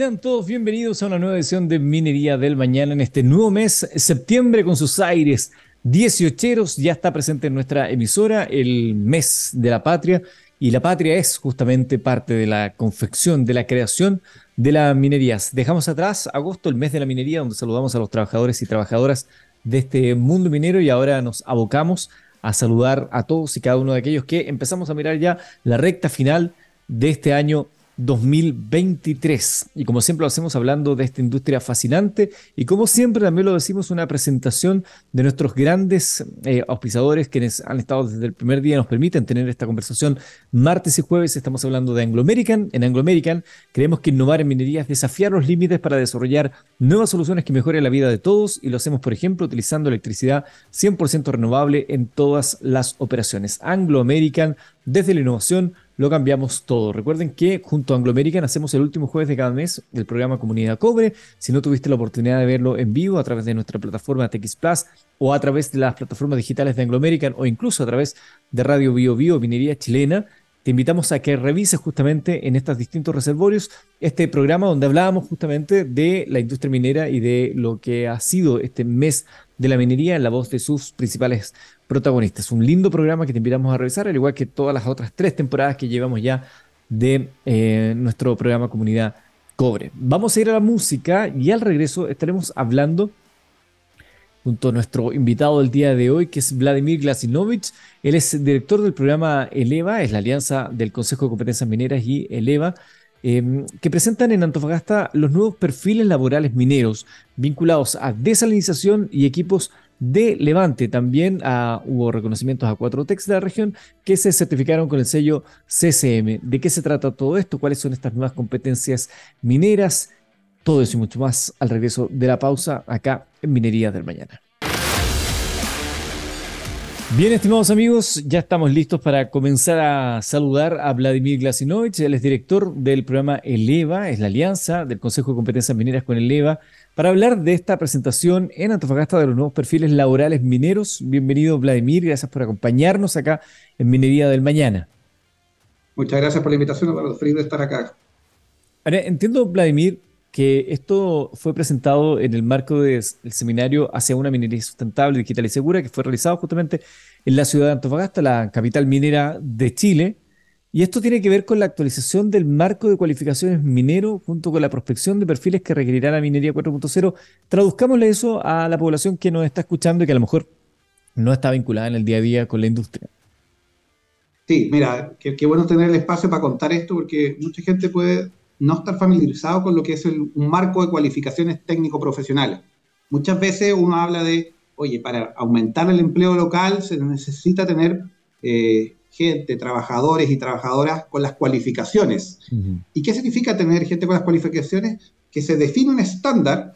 Sean todos bienvenidos a una nueva edición de Minería del Mañana en este nuevo mes, septiembre, con sus aires 18 Ya está presente en nuestra emisora el mes de la patria y la patria es justamente parte de la confección, de la creación de las minerías. Dejamos atrás agosto, el mes de la minería, donde saludamos a los trabajadores y trabajadoras de este mundo minero y ahora nos abocamos a saludar a todos y cada uno de aquellos que empezamos a mirar ya la recta final de este año 2023. Y como siempre lo hacemos hablando de esta industria fascinante y como siempre también lo decimos una presentación de nuestros grandes eh, auspiciadores quienes han estado desde el primer día nos permiten tener esta conversación martes y jueves. Estamos hablando de Anglo American. En Anglo American creemos que innovar en minería es desafiar los límites para desarrollar nuevas soluciones que mejoren la vida de todos y lo hacemos por ejemplo utilizando electricidad 100% renovable en todas las operaciones. Anglo American desde la innovación lo cambiamos todo. Recuerden que junto a Anglo American hacemos el último jueves de cada mes el programa Comunidad Cobre. Si no tuviste la oportunidad de verlo en vivo a través de nuestra plataforma TX Plus o a través de las plataformas digitales de Anglo American o incluso a través de Radio Bio Bio, Minería Chilena, te invitamos a que revises justamente en estos distintos reservorios este programa donde hablábamos justamente de la industria minera y de lo que ha sido este mes de la minería en la voz de sus principales protagonistas. Un lindo programa que te invitamos a revisar, al igual que todas las otras tres temporadas que llevamos ya de eh, nuestro programa Comunidad Cobre. Vamos a ir a la música y al regreso estaremos hablando junto a nuestro invitado del día de hoy, que es Vladimir Glasinovich. Él es director del programa Eleva, es la alianza del Consejo de Competencias Mineras y Eleva, Em, que presentan en Antofagasta los nuevos perfiles laborales mineros vinculados a desalinización y equipos de Levante. También ah, hubo reconocimientos a cuatro techs de la región que se certificaron con el sello CCM. ¿De qué se trata todo esto? ¿Cuáles son estas nuevas competencias mineras? Todo eso y mucho más al regreso de la pausa acá en Minería del Mañana. Bien, estimados amigos, ya estamos listos para comenzar a saludar a Vladimir Glasinovich. Él es director del programa Eleva, es la alianza del Consejo de Competencias Mineras con Eleva, para hablar de esta presentación en Antofagasta de los nuevos perfiles laborales mineros. Bienvenido, Vladimir, gracias por acompañarnos acá en Minería del Mañana. Muchas gracias por la invitación, Eduardo. Feliz de estar acá. Ahora, entiendo, Vladimir, que esto fue presentado en el marco del seminario hacia una minería sustentable, digital y segura, que fue realizado justamente en la ciudad de Antofagasta, la capital minera de Chile. Y esto tiene que ver con la actualización del marco de cualificaciones minero junto con la prospección de perfiles que requerirá la minería 4.0. Traduzcámosle eso a la población que nos está escuchando y que a lo mejor no está vinculada en el día a día con la industria. Sí, mira, qué, bueno tener el espacio para contar esto porque mucha gente puede no estar familiarizado con lo que es un marco de cualificaciones técnico-profesionales. Muchas veces uno habla de, oye, para aumentar el empleo local se necesita tener eh, gente, trabajadores y trabajadoras con las cualificaciones. ¿Y qué significa tener gente con las cualificaciones? Que se define un estándar,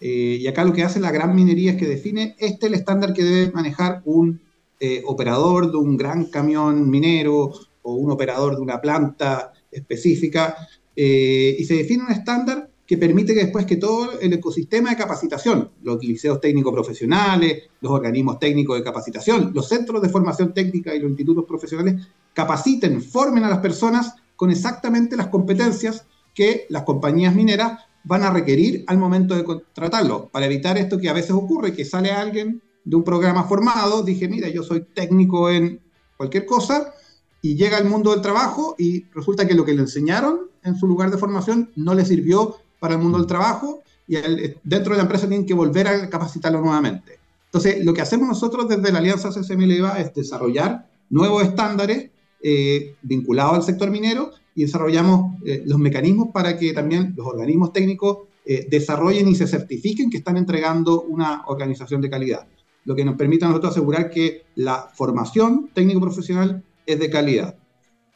eh, y acá lo que hace la gran minería es que define este el estándar que debe manejar un eh, operador de un gran camión minero o un operador de una planta específica, eh, y se define un estándar que permite que después que todo el ecosistema de capacitación, los liceos técnicos profesionales, los organismos técnicos de capacitación, los centros de formación técnica y los institutos profesionales capaciten, formen a las personas con exactamente las competencias que las compañías mineras van a requerir al momento de contratarlo, para evitar esto que a veces ocurre, que sale alguien de un programa formado, dije, mira, yo soy técnico en cualquier cosa, y llega al mundo del trabajo y resulta que lo que le enseñaron en su lugar de formación no le sirvió para el mundo del trabajo y dentro de la empresa tienen que volver a capacitarlo nuevamente. Entonces, lo que hacemos nosotros desde la Alianza CSM es desarrollar nuevos estándares eh, vinculados al sector minero y desarrollamos eh, los mecanismos para que también los organismos técnicos eh, desarrollen y se certifiquen que están entregando una organización de calidad, lo que nos permite a nosotros asegurar que la formación técnico-profesional es de calidad.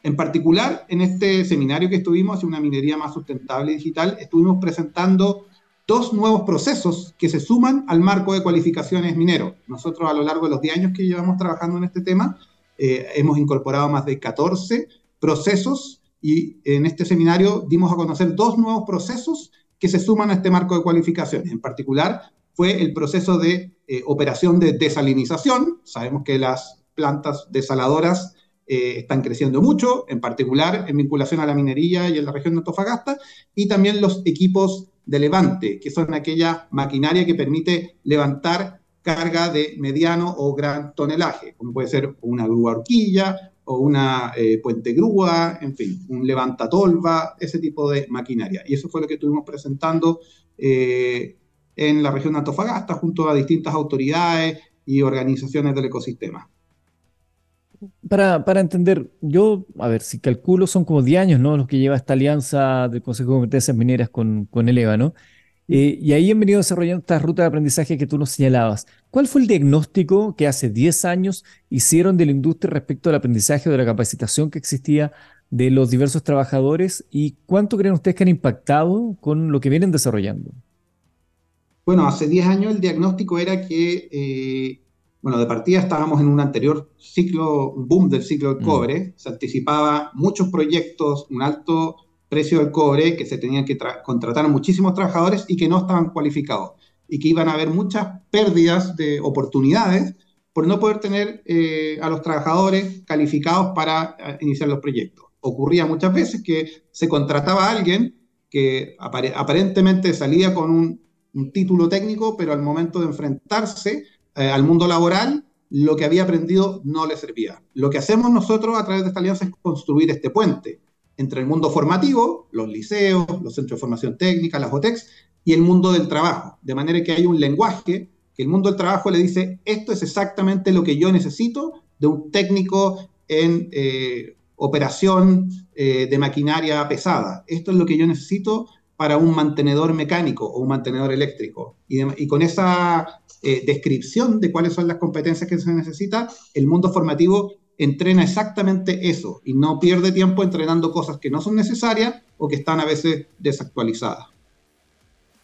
En particular, en este seminario que estuvimos hacia una minería más sustentable y digital, estuvimos presentando dos nuevos procesos que se suman al marco de cualificaciones minero. Nosotros a lo largo de los 10 años que llevamos trabajando en este tema, eh, hemos incorporado más de 14 procesos y en este seminario dimos a conocer dos nuevos procesos que se suman a este marco de cualificaciones. En particular, fue el proceso de eh, operación de desalinización. Sabemos que las plantas desaladoras eh, están creciendo mucho, en particular en vinculación a la minería y en la región de Antofagasta, y también los equipos de levante, que son aquella maquinaria que permite levantar carga de mediano o gran tonelaje, como puede ser una grúa horquilla o una eh, puente grúa, en fin, un levantatolva, ese tipo de maquinaria. Y eso fue lo que estuvimos presentando eh, en la región de Antofagasta junto a distintas autoridades y organizaciones del ecosistema. Para, para, entender, yo, a ver, si calculo, son como 10 años, ¿no? Los que lleva esta alianza del Consejo de Competencias Mineras con, con el EVA, ¿no? Eh, y ahí han venido desarrollando esta ruta de aprendizaje que tú nos señalabas. ¿Cuál fue el diagnóstico que hace 10 años hicieron de la industria respecto al aprendizaje o de la capacitación que existía de los diversos trabajadores y cuánto creen ustedes que han impactado con lo que vienen desarrollando? Bueno, hace 10 años el diagnóstico era que eh, bueno, de partida estábamos en un anterior ciclo, boom del ciclo del mm. cobre, se anticipaba muchos proyectos, un alto precio del cobre, que se tenían que contratar muchísimos trabajadores y que no estaban cualificados, y que iban a haber muchas pérdidas de oportunidades por no poder tener eh, a los trabajadores calificados para eh, iniciar los proyectos. Ocurría muchas veces que se contrataba a alguien que aparentemente salía con un, un título técnico, pero al momento de enfrentarse eh, al mundo laboral, lo que había aprendido no le servía. Lo que hacemos nosotros a través de esta alianza es construir este puente entre el mundo formativo, los liceos, los centros de formación técnica, las OTEX, y el mundo del trabajo. De manera que hay un lenguaje que el mundo del trabajo le dice, esto es exactamente lo que yo necesito de un técnico en eh, operación eh, de maquinaria pesada. Esto es lo que yo necesito para un mantenedor mecánico o un mantenedor eléctrico. Y, con esa eh, descripción de cuáles son las competencias que se necesita, el mundo formativo entrena exactamente eso y no pierde tiempo entrenando cosas que no son necesarias o que están a veces desactualizadas.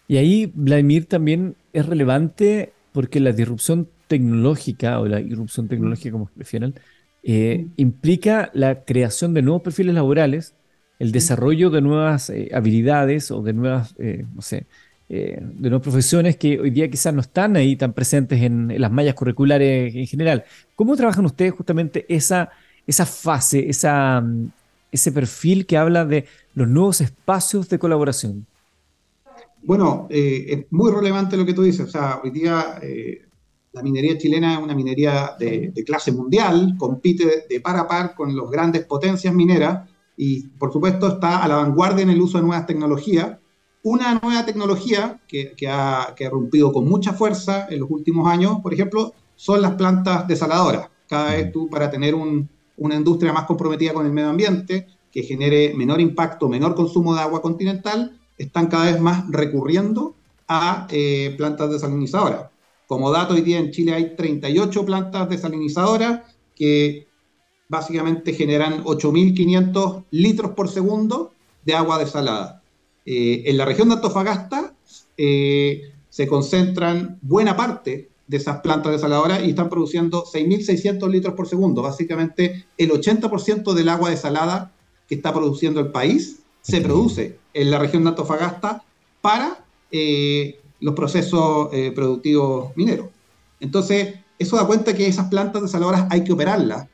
Y ahí, Vladimir, también es relevante porque la disrupción tecnológica o la irrupción tecnológica, como prefieran, eh, implica la creación de nuevos perfiles laborales el desarrollo de nuevas eh, habilidades o de nuevas, eh, no sé, eh, de nuevas profesiones que hoy día quizás no están ahí tan presentes en, las mallas curriculares en general. ¿Cómo trabajan ustedes justamente esa, esa fase, esa, mm, ese perfil que habla de los nuevos espacios de colaboración? Bueno, es muy relevante lo que tú dices. O sea, hoy día la minería chilena es una minería de, de clase mundial, compite de par a par con las grandes potencias mineras y por supuesto está a la vanguardia en el uso de nuevas tecnologías. Una nueva tecnología que, que, ha, que ha rompido con mucha fuerza en los últimos años, por ejemplo, son las plantas desaladoras. Cada vez tú, para tener un, una industria más comprometida con el medio ambiente, que genere menor impacto, menor consumo de agua continental, están cada vez más recurriendo a eh, plantas desalinizadoras. Como dato, hoy día en Chile hay 38 plantas desalinizadoras que básicamente generan 8.500 litros por segundo de agua desalada. Eh, en la región de Antofagasta eh, se concentran buena parte de esas plantas desaladoras y están produciendo 6.600 litros por segundo. Básicamente el 80% del agua desalada que está produciendo el país se produce en la región de Antofagasta para eh, los procesos productivos mineros. Entonces, eso da cuenta que esas plantas desaladoras hay que operarlas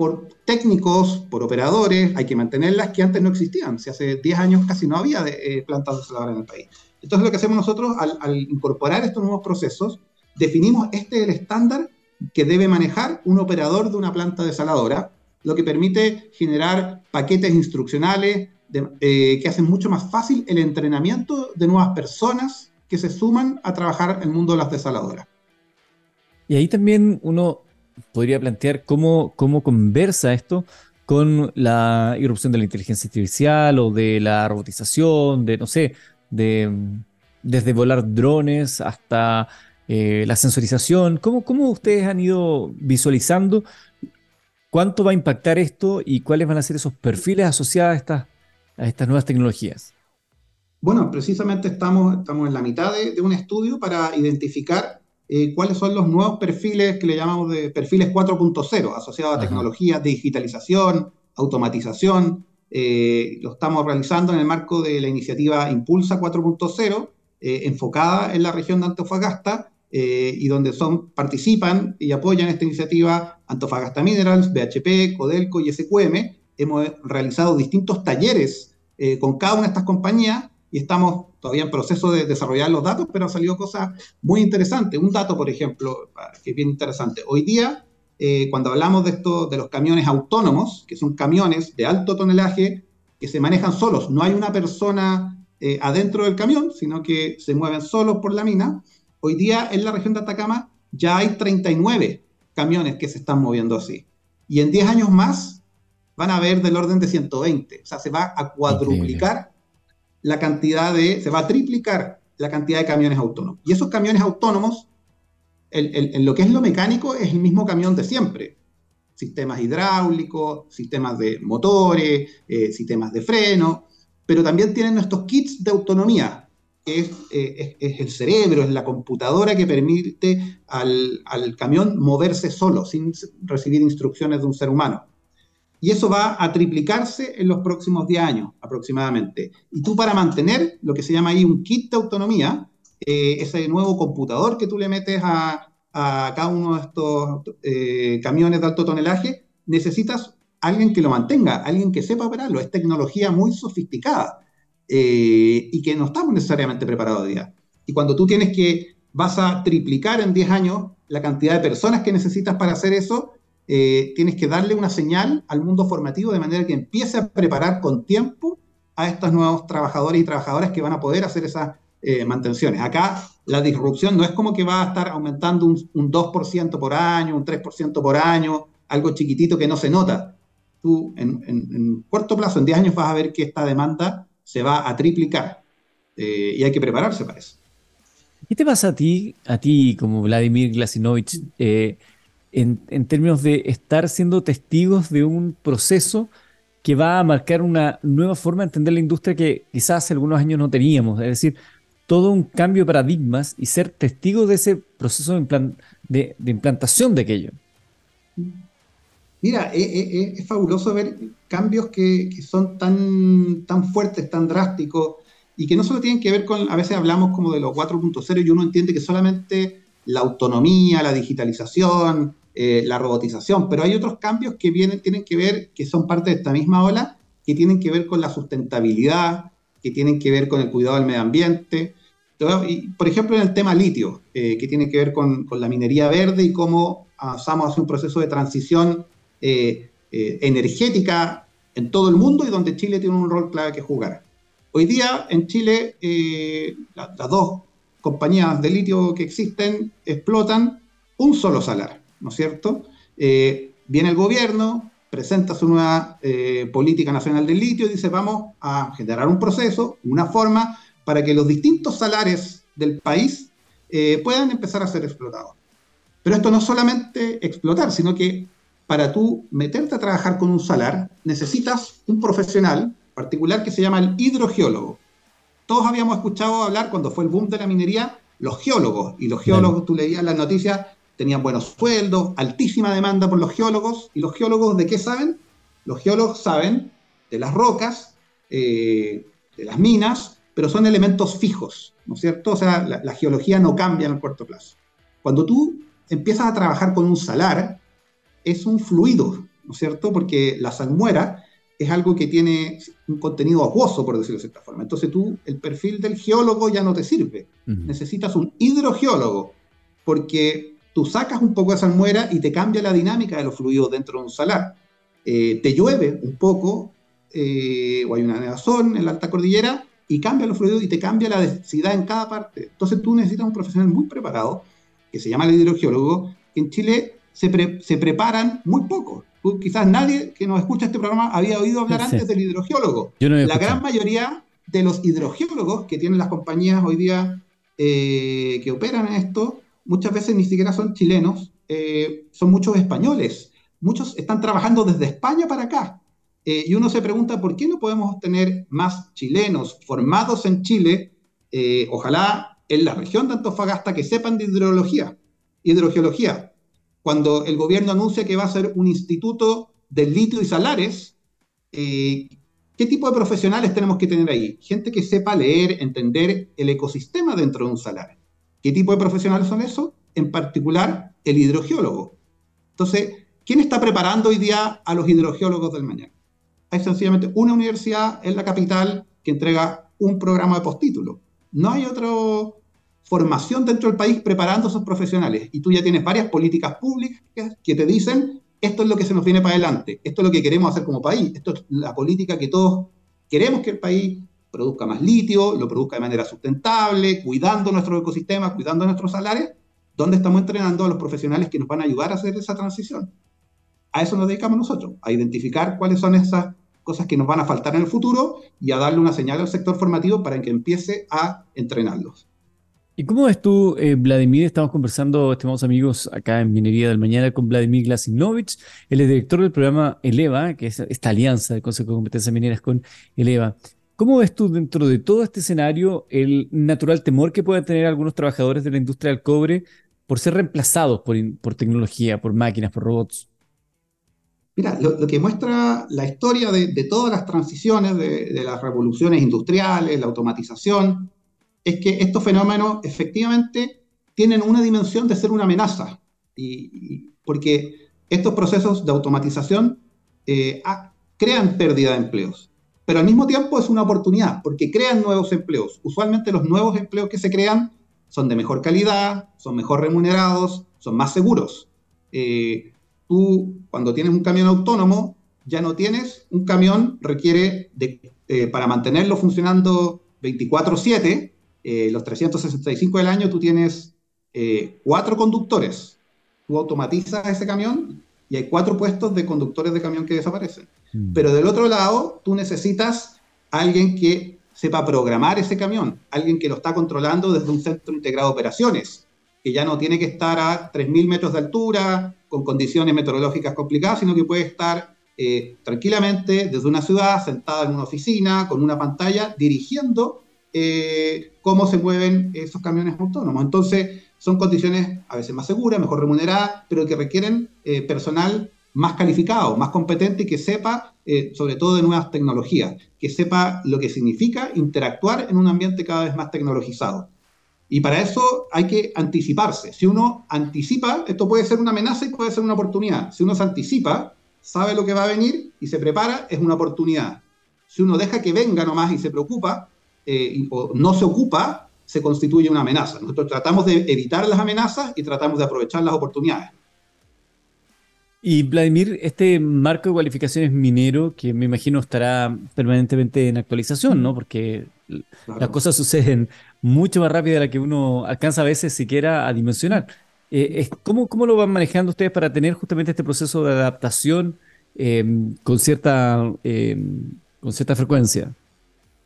por técnicos, por operadores, hay que mantenerlas que antes no existían. Si hace 10 años casi no había de, eh, plantas desaladoras en el país. Entonces lo que hacemos nosotros al, incorporar estos nuevos procesos, definimos este es el estándar que debe manejar un operador de una planta desaladora, lo que permite generar paquetes instruccionales eh, que hacen mucho más fácil el entrenamiento de nuevas personas que se suman a trabajar en el mundo de las desaladoras. Y ahí también uno podría plantear cómo, cómo conversa esto con la irrupción de la inteligencia artificial o de la robotización, de, no sé, de, desde volar drones hasta eh, la sensorización. ¿Cómo, ¿Cómo ustedes han ido visualizando cuánto va a impactar esto y cuáles van a ser esos perfiles asociados a estas, a estas nuevas tecnologías? Bueno, precisamente estamos, estamos en la mitad de, de un estudio para identificar eh, cuáles son los nuevos perfiles que le llamamos de perfiles 4.0, asociados a tecnología, digitalización, automatización. Eh, lo estamos realizando en el marco de la iniciativa Impulsa 4.0, eh, enfocada en la región de Antofagasta, y donde son, participan y apoyan esta iniciativa Antofagasta Minerals, BHP, Codelco y SQM. Hemos realizado distintos talleres con cada una de estas compañías y estamos todavía en proceso de desarrollar los datos, pero han salido cosas muy interesantes. Un dato, por ejemplo, que es bien interesante. Hoy día, eh, cuando hablamos de esto, de los camiones autónomos, que son camiones de alto tonelaje que se manejan solos, no hay una persona eh, adentro del camión, sino que se mueven solos por la mina. Hoy día en la región de Atacama ya hay 39 camiones que se están moviendo así. Y en 10 años más van a haber del orden de 120. O sea, se va a cuadruplicar la cantidad de, se va a triplicar la cantidad de camiones autónomos. Y esos camiones autónomos, en lo que es lo mecánico, es el mismo camión de siempre. Sistemas hidráulicos, sistemas de motores, eh, sistemas de freno, pero también tienen nuestros kits de autonomía, que es, eh, es, el cerebro, es la computadora que permite al, al camión moverse solo, sin recibir instrucciones de un ser humano. Y eso va a triplicarse en los próximos 10 años aproximadamente. Y tú para mantener lo que se llama ahí un kit de autonomía, eh, ese nuevo computador que tú le metes a, cada uno de estos eh, camiones de alto tonelaje, necesitas alguien que lo mantenga, alguien que sepa operarlo. Es tecnología muy sofisticada eh, y que no estamos necesariamente preparados día. Y cuando tú tienes que, vas a triplicar en 10 años la cantidad de personas que necesitas para hacer eso, eh, tienes que darle una señal al mundo formativo de manera que empiece a preparar con tiempo a estos nuevos trabajadores y trabajadoras que van a poder hacer esas eh, mantenciones. Acá la disrupción no es como que va a estar aumentando un, 2% por año, un 3% por año, algo chiquitito que no se nota. Tú en, corto plazo, en 10 años, vas a ver que esta demanda se va a triplicar eh, y hay que prepararse para eso. ¿Qué te pasa a ti, a ti como Vladimir Glasinovich? En, términos de estar siendo testigos de un proceso que va a marcar una nueva forma de entender la industria que quizás hace algunos años no teníamos. Es decir, todo un cambio de paradigmas y ser testigos de ese proceso de, implantación de aquello. Mira, eh, eh, eh, es, fabuloso ver cambios que, son tan, tan fuertes, tan drásticos, y que no solo tienen que ver con, a veces hablamos como de los 4.0 y uno entiende que solamente la autonomía, la digitalización, eh, la robotización, pero hay otros cambios que vienen, tienen que ver, que son parte de esta misma ola, que tienen que ver con la sustentabilidad, que tienen que ver con el cuidado del medio ambiente. Y, por ejemplo, en el tema litio, eh, que tiene que ver con, la minería verde y cómo avanzamos hacia un proceso de transición eh, energética en todo el mundo y donde Chile tiene un rol clave que jugar. Hoy día en Chile las dos compañías de litio que existen explotan un solo salar. ¿No es cierto? Eh, viene el gobierno, presenta su nueva eh, política nacional del litio y dice vamos a generar un proceso, una forma para que los distintos salares del país eh, puedan empezar a ser explotados. Pero esto no es solamente explotar, sino que para tú meterte a trabajar con un salar necesitas un profesional particular que se llama el hidrogeólogo. Todos habíamos escuchado hablar cuando fue el boom de la minería, los geólogos, y los geólogos, tú leías las noticias, tenían buenos sueldos, altísima demanda por los geólogos. ¿Y los geólogos de qué saben? Los geólogos saben de las rocas, eh, de las minas, pero son elementos fijos, ¿no es cierto? O sea, la, geología no cambia en el corto plazo. Cuando tú empiezas a trabajar con un salar, es un fluido, ¿no es cierto? Porque la salmuera es algo que tiene un contenido acuoso, por decirlo de cierta forma. Entonces tú, el perfil del geólogo ya no te sirve. Necesitas un hidrogeólogo, porque tú sacas un poco de salmuera y te cambia la dinámica de los fluidos dentro de un salar. Eh, te llueve un poco, eh, o hay una nevazón en la alta cordillera, y cambia los fluidos y te cambia la densidad en cada parte. Entonces tú necesitas un profesional muy preparado, que se llama el hidrogeólogo, que en Chile se, se preparan muy poco. quizás nadie que nos escucha este programa había oído hablar antes del hidrogeólogo. la gran mayoría de los hidrogeólogos que tienen las compañías hoy día eh, que operan en esto muchas veces ni siquiera son chilenos, eh, son muchos españoles. Muchos están trabajando desde España para acá. Eh, y uno se pregunta, ¿por qué no podemos tener más chilenos formados en Chile, eh, ojalá en la región de Antofagasta, que sepan de hidrología, hidrogeología? Cuando el gobierno anuncia que va a ser un instituto de litio y salares, ¿qué tipo de profesionales tenemos que tener ahí? Gente que sepa leer, entender el ecosistema dentro de un salar ¿Qué tipo de profesionales son esos? En particular, el hidrogeólogo. Entonces, ¿quién está preparando hoy día a los hidrogeólogos del mañana? Hay sencillamente una universidad en la capital que entrega un programa de postítulo. No hay otra formación dentro del país preparando a esos profesionales. Y tú ya tienes varias políticas públicas que te dicen, esto es lo que se nos viene para adelante, esto es lo que queremos hacer como país, esto es la política que todos queremos que el país produzca más litio, lo produzca de manera sustentable, cuidando nuestro ecosistema, cuidando nuestros salarios, ¿dónde estamos entrenando a los profesionales que nos van a ayudar a hacer esa transición? A eso nos dedicamos nosotros, a identificar cuáles son esas cosas que nos van a faltar en el futuro y a darle una señal al sector formativo para que empiece a entrenarlos. ¿Y cómo ves tú, eh, Vladimir? Estamos conversando, estimados amigos, acá en Minería del Mañana con Vladimir Glasinovich. Es director del programa Eleva, que es esta alianza de Consejo de Competencias Mineras con Eleva. ¿Cómo ves tú dentro de todo este escenario el natural temor que pueden tener algunos trabajadores de la industria del cobre por ser reemplazados por, por tecnología, por máquinas, por robots? Mira, lo, que muestra la historia de, todas las transiciones, de, las revoluciones industriales, la automatización, es que estos fenómenos efectivamente tienen una dimensión de ser una amenaza, y, porque estos procesos de automatización eh, crean pérdida de empleos, pero al mismo tiempo es una oportunidad, porque crean nuevos empleos. Usualmente los nuevos empleos que se crean son de mejor calidad, son mejor remunerados, son más seguros. Eh, tú cuando tienes un camión autónomo, ya no tienes un camión, requiere de, eh, para mantenerlo funcionando 24/7, eh, los 365 del año, tú tienes eh, cuatro conductores. Tú automatizas ese camión y hay cuatro puestos de conductores de camión que desaparecen. Mm. Pero del otro lado, tú necesitas alguien que sepa programar ese camión, alguien que lo está controlando desde un centro integrado de operaciones, que ya no tiene que estar a 3.000 metros de altura, con condiciones meteorológicas complicadas, sino que puede estar eh, tranquilamente desde una ciudad, sentada en una oficina, con una pantalla, dirigiendo eh, cómo se mueven esos camiones autónomos. Entonces, son condiciones a veces más seguras, mejor remuneradas, pero que requieren eh, personal más calificado, más competente y que sepa, sobre todo de nuevas tecnologías, que sepa lo que significa interactuar en un ambiente cada vez más tecnologizado. Y para eso hay que anticiparse. Si uno anticipa, esto puede ser una amenaza y puede ser una oportunidad. Si uno se anticipa, sabe lo que va a venir y se prepara, es una oportunidad. Si uno deja que venga nomás y se preocupa, eh, o no se ocupa, se constituye una amenaza. Nosotros tratamos de evitar las amenazas y tratamos de aprovechar las oportunidades. Y Vladimir, este marco de cualificaciones minero, que me imagino estará permanentemente en actualización, ¿no? Porque las cosas suceden mucho más rápido de la que uno alcanza a veces siquiera a dimensionar. Eh, ¿cómo, ¿Cómo lo van manejando ustedes para tener justamente este proceso de adaptación em, con, cierta, em, con cierta frecuencia?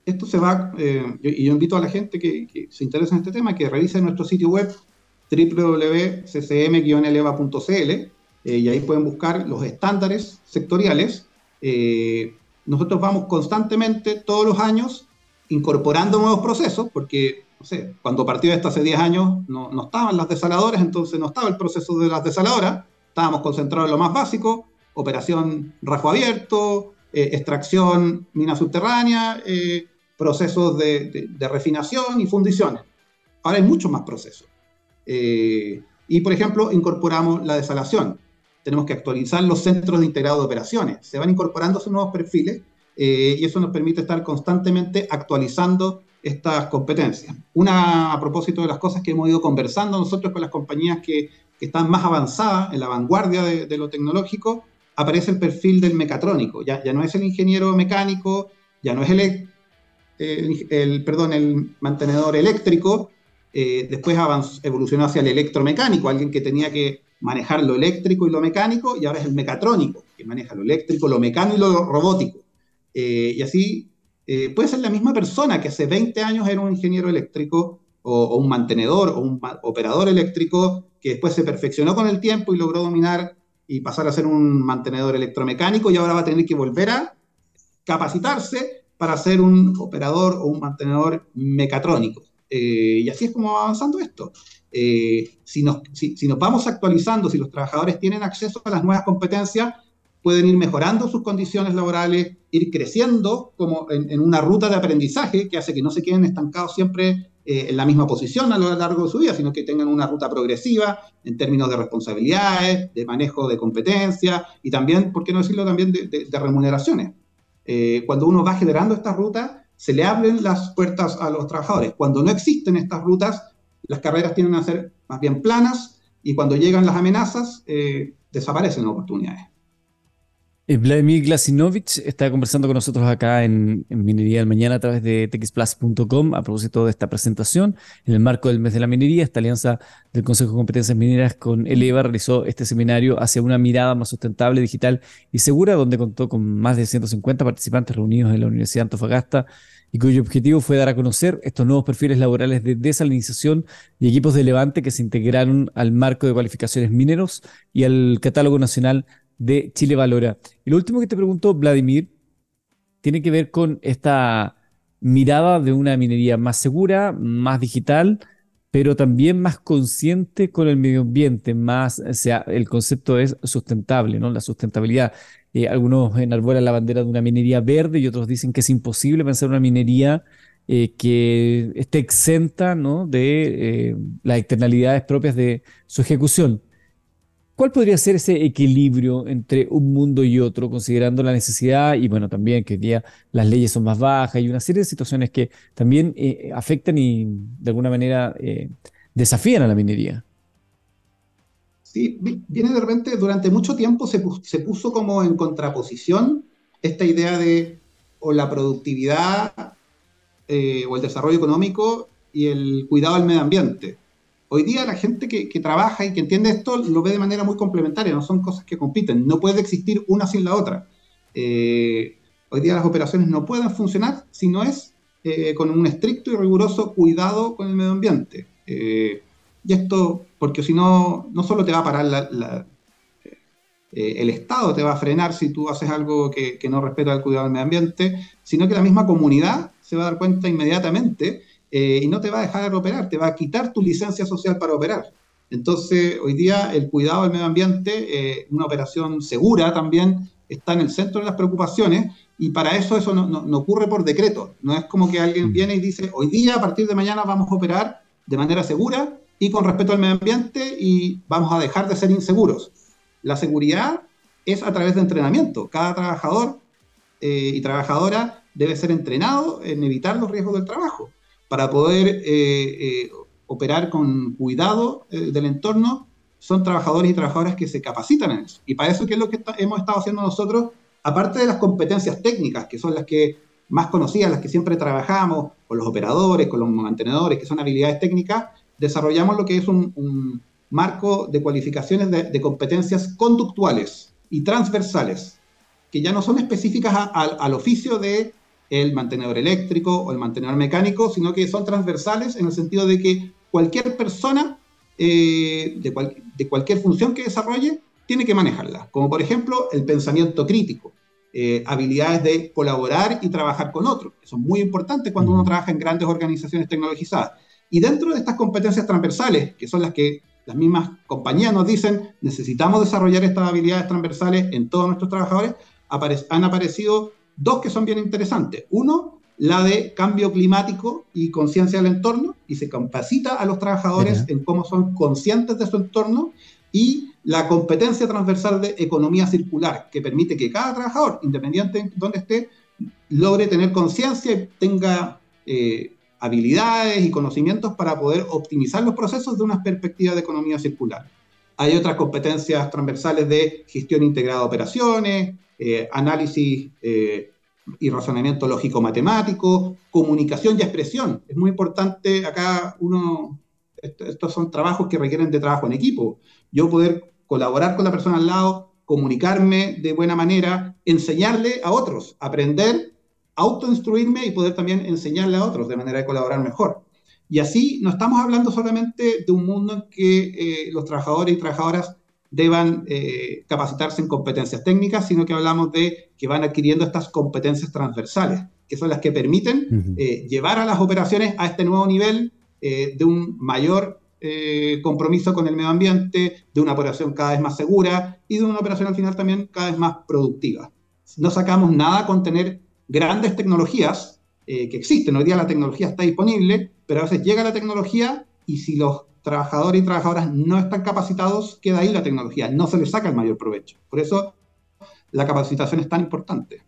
Esto se va, eh, y yo invito a la gente que, que, se interesa en este tema que revise nuestro sitio web www.ccm-eleva.cl eh, y ahí pueden buscar los estándares sectoriales. Eh, nosotros vamos constantemente, todos los años, incorporando nuevos procesos, porque, no sé, cuando partió esto hace 10 años, no, no, estaban las desaladoras, entonces no estaba el proceso de las desaladoras, estábamos concentrados en lo más básico, operación rajo abierto, eh, extracción mina subterránea, procesos de, de, refinación y fundiciones. Ahora hay muchos más procesos. y, por ejemplo, incorporamos la desalación tenemos que actualizar los centros de integrado de operaciones. Se van incorporando esos nuevos perfiles eh, y eso nos permite estar constantemente actualizando estas competencias. Una, a propósito de las cosas que hemos ido conversando nosotros con las compañías que, están más avanzadas, en la vanguardia de, lo tecnológico, aparece el perfil del mecatrónico. Ya, ya no es el ingeniero mecánico, ya no es el, el, perdón, el mantenedor eléctrico, eh, después evolucionó hacia el electromecánico, alguien que tenía que manejar lo eléctrico y lo mecánico, y ahora es el mecatrónico, que maneja lo eléctrico, lo mecánico y lo robótico. Eh, y así eh, puede ser la misma persona que hace 20 años era un ingeniero eléctrico o, un mantenedor o un operador eléctrico que después se perfeccionó con el tiempo y logró dominar y pasar a ser un mantenedor electromecánico y ahora va a tener que volver a capacitarse para ser un operador o un mantenedor mecatrónico. Eh, y así es como va avanzando esto. Eh, si, nos, vamos actualizando, si los trabajadores tienen acceso a las nuevas competencias, pueden ir mejorando sus condiciones laborales, ir creciendo como en, una ruta de aprendizaje que hace que no se queden estancados siempre eh, en la misma posición a lo largo de su vida, sino que tengan una ruta progresiva en términos de responsabilidades, de manejo de competencias y también, ¿por qué no decirlo también, de, remuneraciones? Eh, cuando uno va generando estas rutas, se le abren las puertas a los trabajadores. Cuando no existen estas rutas, las carreras tienden a ser más bien planas y cuando llegan las amenazas, eh, desaparecen oportunidades. Eh, Vladimir Glasinovich está conversando con nosotros acá en, Minería del Mañana a través de txplus.com a propósito de esta presentación. En el marco del mes de la minería, esta alianza del Consejo de Competencias Mineras con Eleva realizó este seminario hacia una mirada más sustentable, digital y segura, donde contó con más de 150 participantes reunidos en la Universidad de Antofagasta y cuyo objetivo fue dar a conocer estos nuevos perfiles laborales de desalinización y equipos de levante que se integraron al marco de cualificaciones mineros y al catálogo nacional de Chile Valora. Y lo último que te pregunto, Vladimir, tiene que ver con esta mirada de una minería más segura, más digital, pero también más consciente con el medio ambiente, más, o sea, el concepto es sustentable, ¿no? La sustentabilidad. Eh, algunos enarbolan la bandera de una minería verde y otros dicen que es imposible pensar una minería eh, que esté exenta, de eh, las externalidades propias de su ejecución. ¿Cuál podría ser ese equilibrio entre un mundo y otro, considerando la necesidad y bueno, también que hoy día las leyes son más bajas y una serie de situaciones que también afectan y de alguna manera desafían a la minería? Sí, viene de repente, durante mucho tiempo se, puso como en contraposición esta idea de o la productividad eh, o el desarrollo económico y el cuidado del medio ambiente. Hoy día la gente que, trabaja y que entiende esto lo ve de manera muy complementaria, no son cosas que compiten, no puede existir una sin la otra. Eh, hoy día las operaciones no pueden funcionar si no es eh, con un estricto y riguroso cuidado con el medio ambiente. Eh, y esto, porque si no, no solo te va a parar el Estado, te va a frenar si tú haces algo que, que no respeta el cuidado del medio ambiente, sino que la misma comunidad se va a dar cuenta inmediatamente eh, y no te va a dejar operar, te va a quitar tu licencia social para operar. Entonces, hoy día el cuidado del medio ambiente, eh, una operación segura también, está en el centro de las preocupaciones y para eso eso no, no, ocurre por decreto. No es como que alguien mm. viene y dice, hoy día, a partir de mañana, vamos a operar de manera segura y con respeto al medio ambiente y vamos a dejar de ser inseguros. La seguridad es a través de entrenamiento. Cada trabajador eh, y trabajadora debe ser entrenado en evitar los riesgos del trabajo para poder eh, eh, operar con cuidado eh, del entorno, son trabajadores y trabajadoras que se capacitan en eso. Y para eso, ¿qué es lo que hemos estado haciendo nosotros? Aparte de las competencias técnicas, que son las que más conocidas, las que siempre trabajamos, con los operadores, con los mantenedores, que son habilidades técnicas, desarrollamos lo que es un, marco de cualificaciones de, competencias conductuales y transversales, que ya no son específicas al oficio de el mantenedor eléctrico o el mantenedor mecánico, sino que son transversales en el sentido de que cualquier persona eh, de, cualquier función que desarrolle tiene que manejarla, como por ejemplo el pensamiento crítico, eh, habilidades de colaborar y trabajar con otros, que son muy importantes cuando uno trabaja en grandes organizaciones tecnologizadas. Y dentro de estas competencias transversales, que son las que las mismas compañías nos dicen, necesitamos desarrollar estas habilidades transversales en todos nuestros trabajadores, han aparecido dos que son bien interesantes. Uno, la de cambio climático y conciencia del entorno, y se capacita a los trabajadores en cómo son conscientes de su entorno, y la competencia transversal de economía circular, que permite que cada trabajador, independiente de donde esté, logre tener conciencia y tenga eh, habilidades y conocimientos para poder optimizar los procesos de una perspectiva de economía circular. Hay otras competencias transversales de gestión integrada de operaciones, eh, análisis eh, y razonamiento lógico-matemático, comunicación y expresión. Es muy importante acá uno, estos son trabajos que requieren de trabajo en equipo. Yo poder colaborar con la persona al lado, comunicarme de buena manera, enseñarle a otros, aprender, autoinstruirme y poder también enseñarle a otros de manera de colaborar mejor. Y así no estamos hablando solamente de un mundo en que eh, los trabajadores y trabajadoras deban eh, capacitarse en competencias técnicas, sino que hablamos de que van adquiriendo estas competencias transversales, que son las que permiten eh, llevar a las operaciones a este nuevo nivel eh, de un mayor compromiso con el medio ambiente, de una operación cada vez más segura y de una operación al final también cada vez más productiva. No sacamos nada con tener grandes tecnologías que existen. Hoy día la tecnología está disponible, pero a veces llega la tecnología y si los trabajadores y trabajadoras no están capacitados, queda ahí la tecnología, no se les saca el mayor provecho. Por eso la capacitación es tan importante.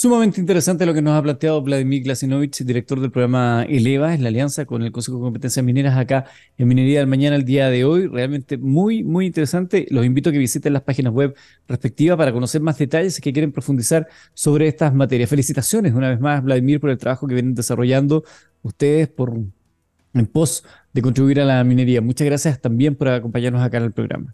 Sumamente interesante lo que nos ha planteado Vladimir Glasinovich, director del programa Eleva, en la alianza con el Consejo de Competencias Mineras acá en Minería del Mañana el día de hoy. Realmente muy, muy interesante. Los invito a que visiten las páginas web respectivas para conocer más detalles y que quieren profundizar sobre estas materias. Felicitaciones una vez más, Vladimir, por el trabajo que vienen desarrollando ustedes por, en pos de contribuir a la minería. Muchas gracias también por acompañarnos acá en el programa.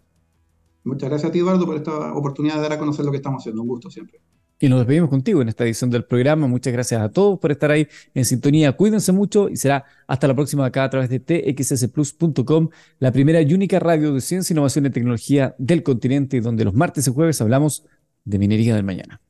Muchas gracias a ti, Eduardo, por esta oportunidad de dar a conocer lo que estamos haciendo. Un gusto siempre. Y nos despedimos contigo en esta edición del programa. Muchas gracias a todos por estar ahí en sintonía. Cuídense mucho y será hasta la próxima acá a través de txsplus.com, la primera y única radio de ciencia, innovación y tecnología del continente, donde los martes y jueves hablamos de minería del mañana.